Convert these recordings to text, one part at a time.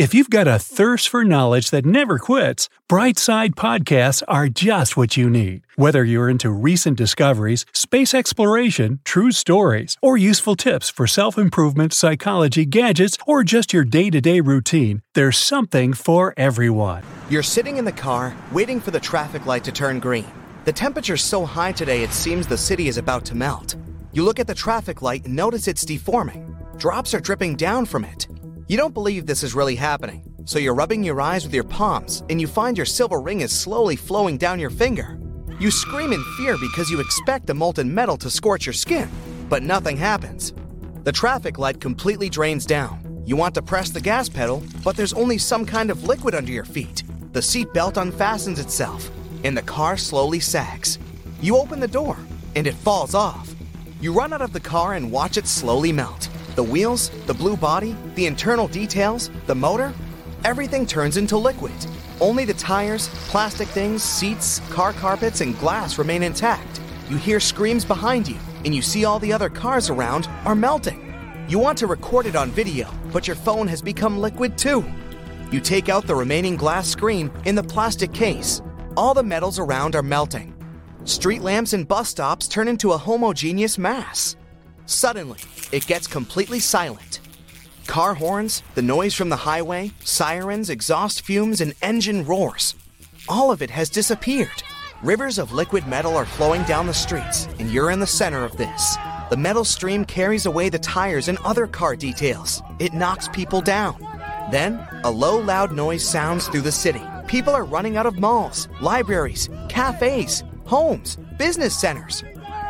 If you've got a thirst for knowledge that never quits, Brightside Podcasts are just what you need. Whether you're into recent discoveries, space exploration, true stories, or useful tips for self improvement, psychology, gadgets, or just your day to day routine, there's something for everyone. You're sitting in the car, waiting for the traffic light to turn green. The temperature's so high today it seems the city is about to melt. You look at the traffic light and notice it's deforming. Drops are dripping down from it. You don't believe this is really happening, so you're rubbing your eyes with your palms and you find your silver ring is slowly flowing down your finger. You scream in fear because you expect the molten metal to scorch your skin, but nothing happens. The traffic light completely drains down. You want to press the gas pedal, but there's only some kind of liquid under your feet. The seat belt unfastens itself, and the car slowly sags. You open the door, and it falls off. You run out of the car and watch it slowly melt. The wheels, the blue body, the internal details, the motor, everything turns into liquid. Only the tires, plastic things, seats, car carpets, and glass remain intact. You hear screams behind you, and you see all the other cars around are melting. You want to record it on video, but your phone has become liquid too. You take out the remaining glass screen in the plastic case. All the metals around are melting. Street lamps and bus stops turn into a homogeneous mass. Suddenly, it gets completely silent. Car horns, the noise from the highway, sirens, exhaust fumes, and engine roars. All of it has disappeared. Rivers of liquid metal are flowing down the streets, and you're in the center of this. The metal stream carries away the tires and other car details. It knocks people down. Then, a low, loud noise sounds through the city. People are running out of malls, libraries, cafes, homes, business centers.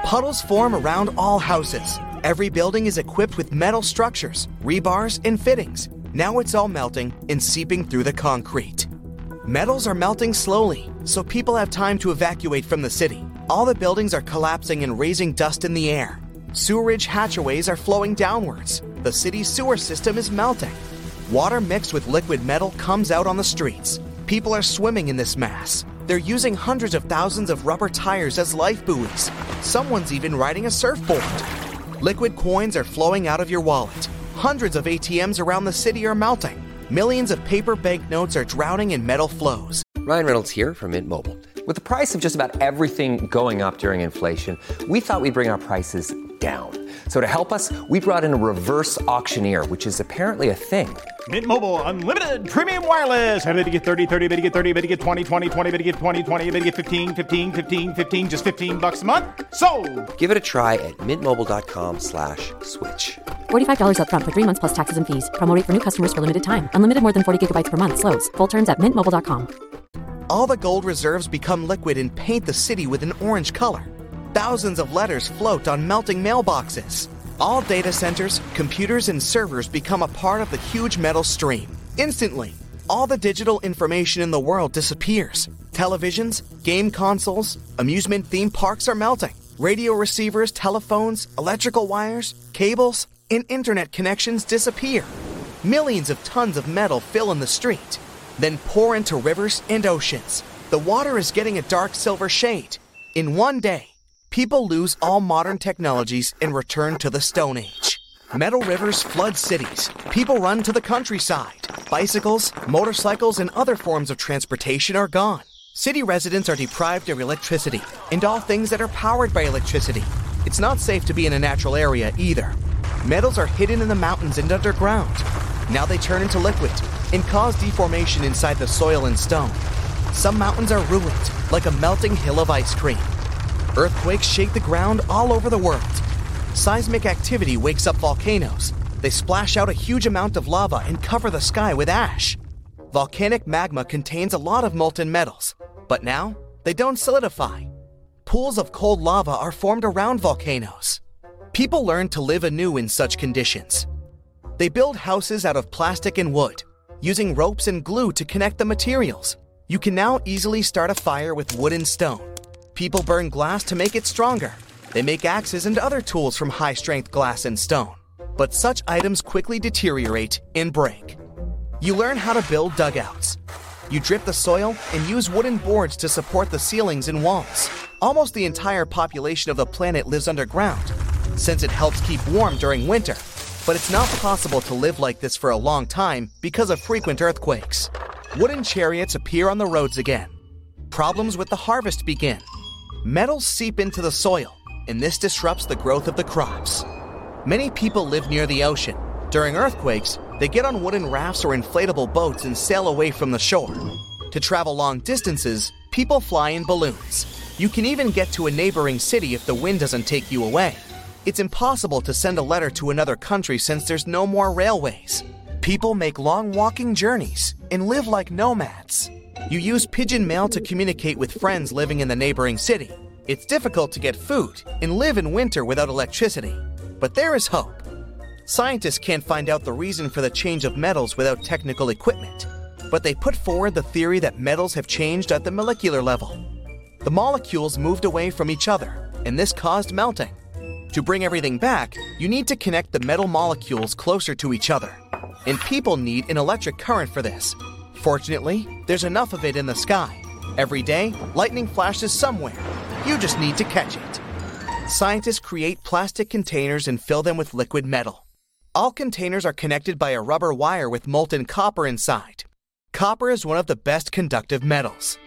Puddles form around all houses. Every building is equipped with metal structures, rebars, and fittings. Now it's all melting and seeping through the concrete. Metals are melting slowly, so people have time to evacuate from the city. All the buildings are collapsing and raising dust in the air. Sewerage hatchways are flowing downwards. The city's sewer system is melting. Water mixed with liquid metal comes out on the streets. People are swimming in this mass. They're using hundreds of thousands of rubber tires as life buoys. Someone's even riding a surfboard. Liquid coins are flowing out of your wallet. Hundreds of ATMs around the city are melting. Millions of paper banknotes are drowning in metal flows. Ryan Reynolds here from Mint Mobile. With the price of just about everything going up during inflation, we thought we'd bring our prices down. So to help us, we brought in a reverse auctioneer, which is apparently a thing. Mint Mobile unlimited premium wireless. Ready to get 30, 30, bit to get 30, bit to get 20, 20, 20, bit to get 20, 20, bit to get 15, 15, 15, 15 just 15 bucks a month. So, Give it a try at mintmobile.com slash switch. $45 upfront for three months plus taxes and fees. Promo rate for new customers for limited time. Unlimited more than 40 gigabytes per month. Slows. Full terms at mintmobile.com. All the gold reserves become liquid and paint the city with an orange color. Thousands of letters float on melting mailboxes. All data centers, computers, and servers become a part of the huge metal stream. Instantly, all the digital information in the world disappears. Televisions, game consoles, amusement theme parks are melting. Radio receivers, telephones, electrical wires, cables, and internet connections disappear. Millions of tons of metal fill in the street, then pour into rivers and oceans. The water is getting a dark silver shade. In one day, people lose all modern technologies and return to the Stone Age. Metal rivers flood cities. People run to the countryside. Bicycles, motorcycles, and other forms of transportation are gone. City residents are deprived of electricity and all things that are powered by electricity. It's not safe to be in a natural area either. Metals are hidden in the mountains and underground. Now they turn into liquid and cause deformation inside the soil and stone. Some mountains are ruined, like a melting hill of ice cream. Earthquakes shake the ground all over the world. Seismic activity wakes up volcanoes. They splash out a huge amount of lava and cover the sky with ash. Volcanic magma contains a lot of molten metals, but now they don't solidify. Pools of cold lava are formed around volcanoes. People learn to live anew in such conditions. They build houses out of plastic and wood. using ropes and glue to connect the materials. You can now easily start a fire with wood and stone. People burn glass to make it stronger. They make axes and other tools from high strength glass and stone. But such items quickly deteriorate and break. You learn how to build dugouts. You drip the soil and use wooden boards to support the ceilings and walls. Almost the entire population of the planet lives underground, since it helps keep warm during winter. But it's not possible to live like this for a long time because of frequent earthquakes. Wooden chariots appear on the roads again. Problems with the harvest begin. Metals seep into the soil, and this disrupts the growth of the crops. Many people live near the ocean. During earthquakes, they get on wooden rafts or inflatable boats and sail away from the shore. To travel long distances, people fly in balloons. You can even get to a neighboring city if the wind doesn't take you away. It's impossible to send a letter to another country since there's no more railways. People make long walking journeys and live like nomads. You use pigeon mail to communicate with friends living in the neighboring city. It's difficult to get food and live in winter without electricity. But there is hope. Scientists can't find out the reason for the change of metals without technical equipment, but they put forward the theory that metals have changed at the molecular level. The molecules moved away from each other, and this caused melting. To bring everything back, you need to connect the metal molecules closer to each other. And people need an electric current for this. Fortunately, there's enough of it in the sky. Every day, lightning flashes somewhere. You just need to catch it. Scientists create plastic containers and fill them with liquid metal. All containers are connected by a rubber wire with molten copper inside. Copper is one of the best conductive metals.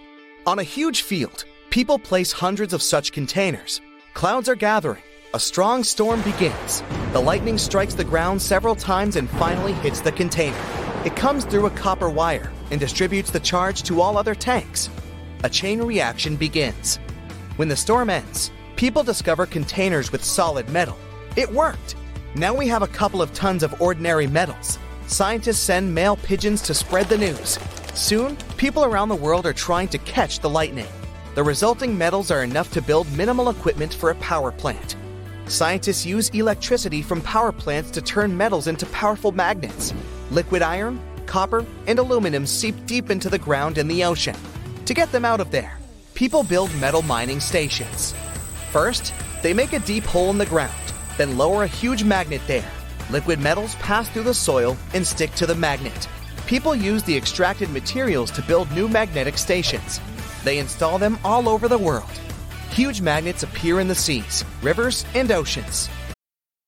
On a huge field, people place hundreds of such containers. Clouds are gathering. A strong storm begins. The lightning strikes the ground several times and finally hits the container. It comes through a copper wire and distributes the charge to all other tanks. A chain reaction begins. When the storm ends, people discover containers with solid metal. It worked! Now we have a couple of tons of ordinary metals. Scientists send mail pigeons to spread the news. Soon, people around the world are trying to catch the lightning. The resulting metals are enough to build minimal equipment for a power plant. Scientists use electricity from power plants to turn metals into powerful magnets. Liquid iron, copper, and aluminum seep deep into the ground and the ocean. To get them out of there, people build metal mining stations. First, they make a deep hole in the ground, then lower a huge magnet there. Liquid metals pass through the soil and stick to the magnet. People use the extracted materials to build new magnetic stations. They install them all over the world. Huge magnets appear in the seas, rivers, and oceans.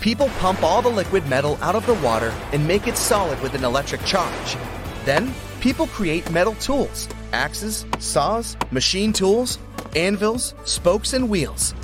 People pump all the liquid metal out of the water and make it solid with an electric charge. Then, people create metal tools axes, saws, machine tools, anvils, spokes, and wheels.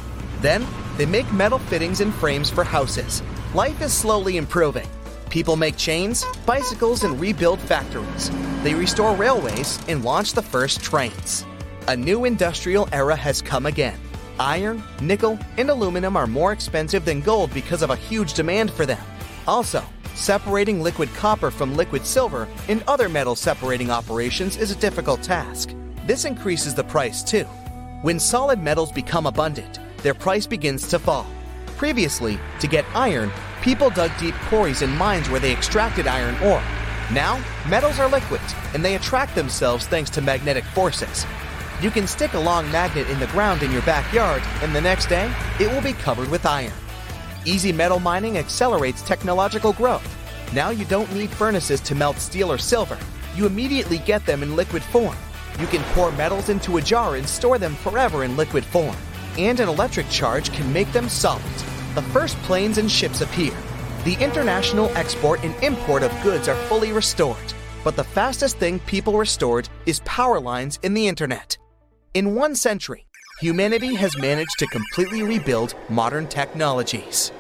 Then, they make metal fittings and frames for houses. Life is slowly improving. People make chains, bicycles, and rebuild factories. They restore railways and launch the first trains. A new industrial era has come again. Iron, nickel, and aluminum are more expensive than gold because of a huge demand for them. Also, separating liquid copper from liquid silver and other metal separating operations is a difficult task. This increases the price too. When solid metals become abundant, their price begins to fall. Previously, to get iron, people dug deep quarries and mines where they extracted iron ore. Now, metals are liquid and they attract themselves thanks to magnetic forces. You can stick a long magnet in the ground in your backyard, and the next day, it will be covered with iron. Easy metal mining accelerates technological growth. Now you don't need furnaces to melt steel or silver. You immediately get them in liquid form. You can pour metals into a jar and store them forever in liquid form. And an electric charge can make them solid. The first planes and ships appear. The international export and import of goods are fully restored. But the fastest thing people restored is power lines in the internet. In one century, humanity has managed to completely rebuild modern technologies.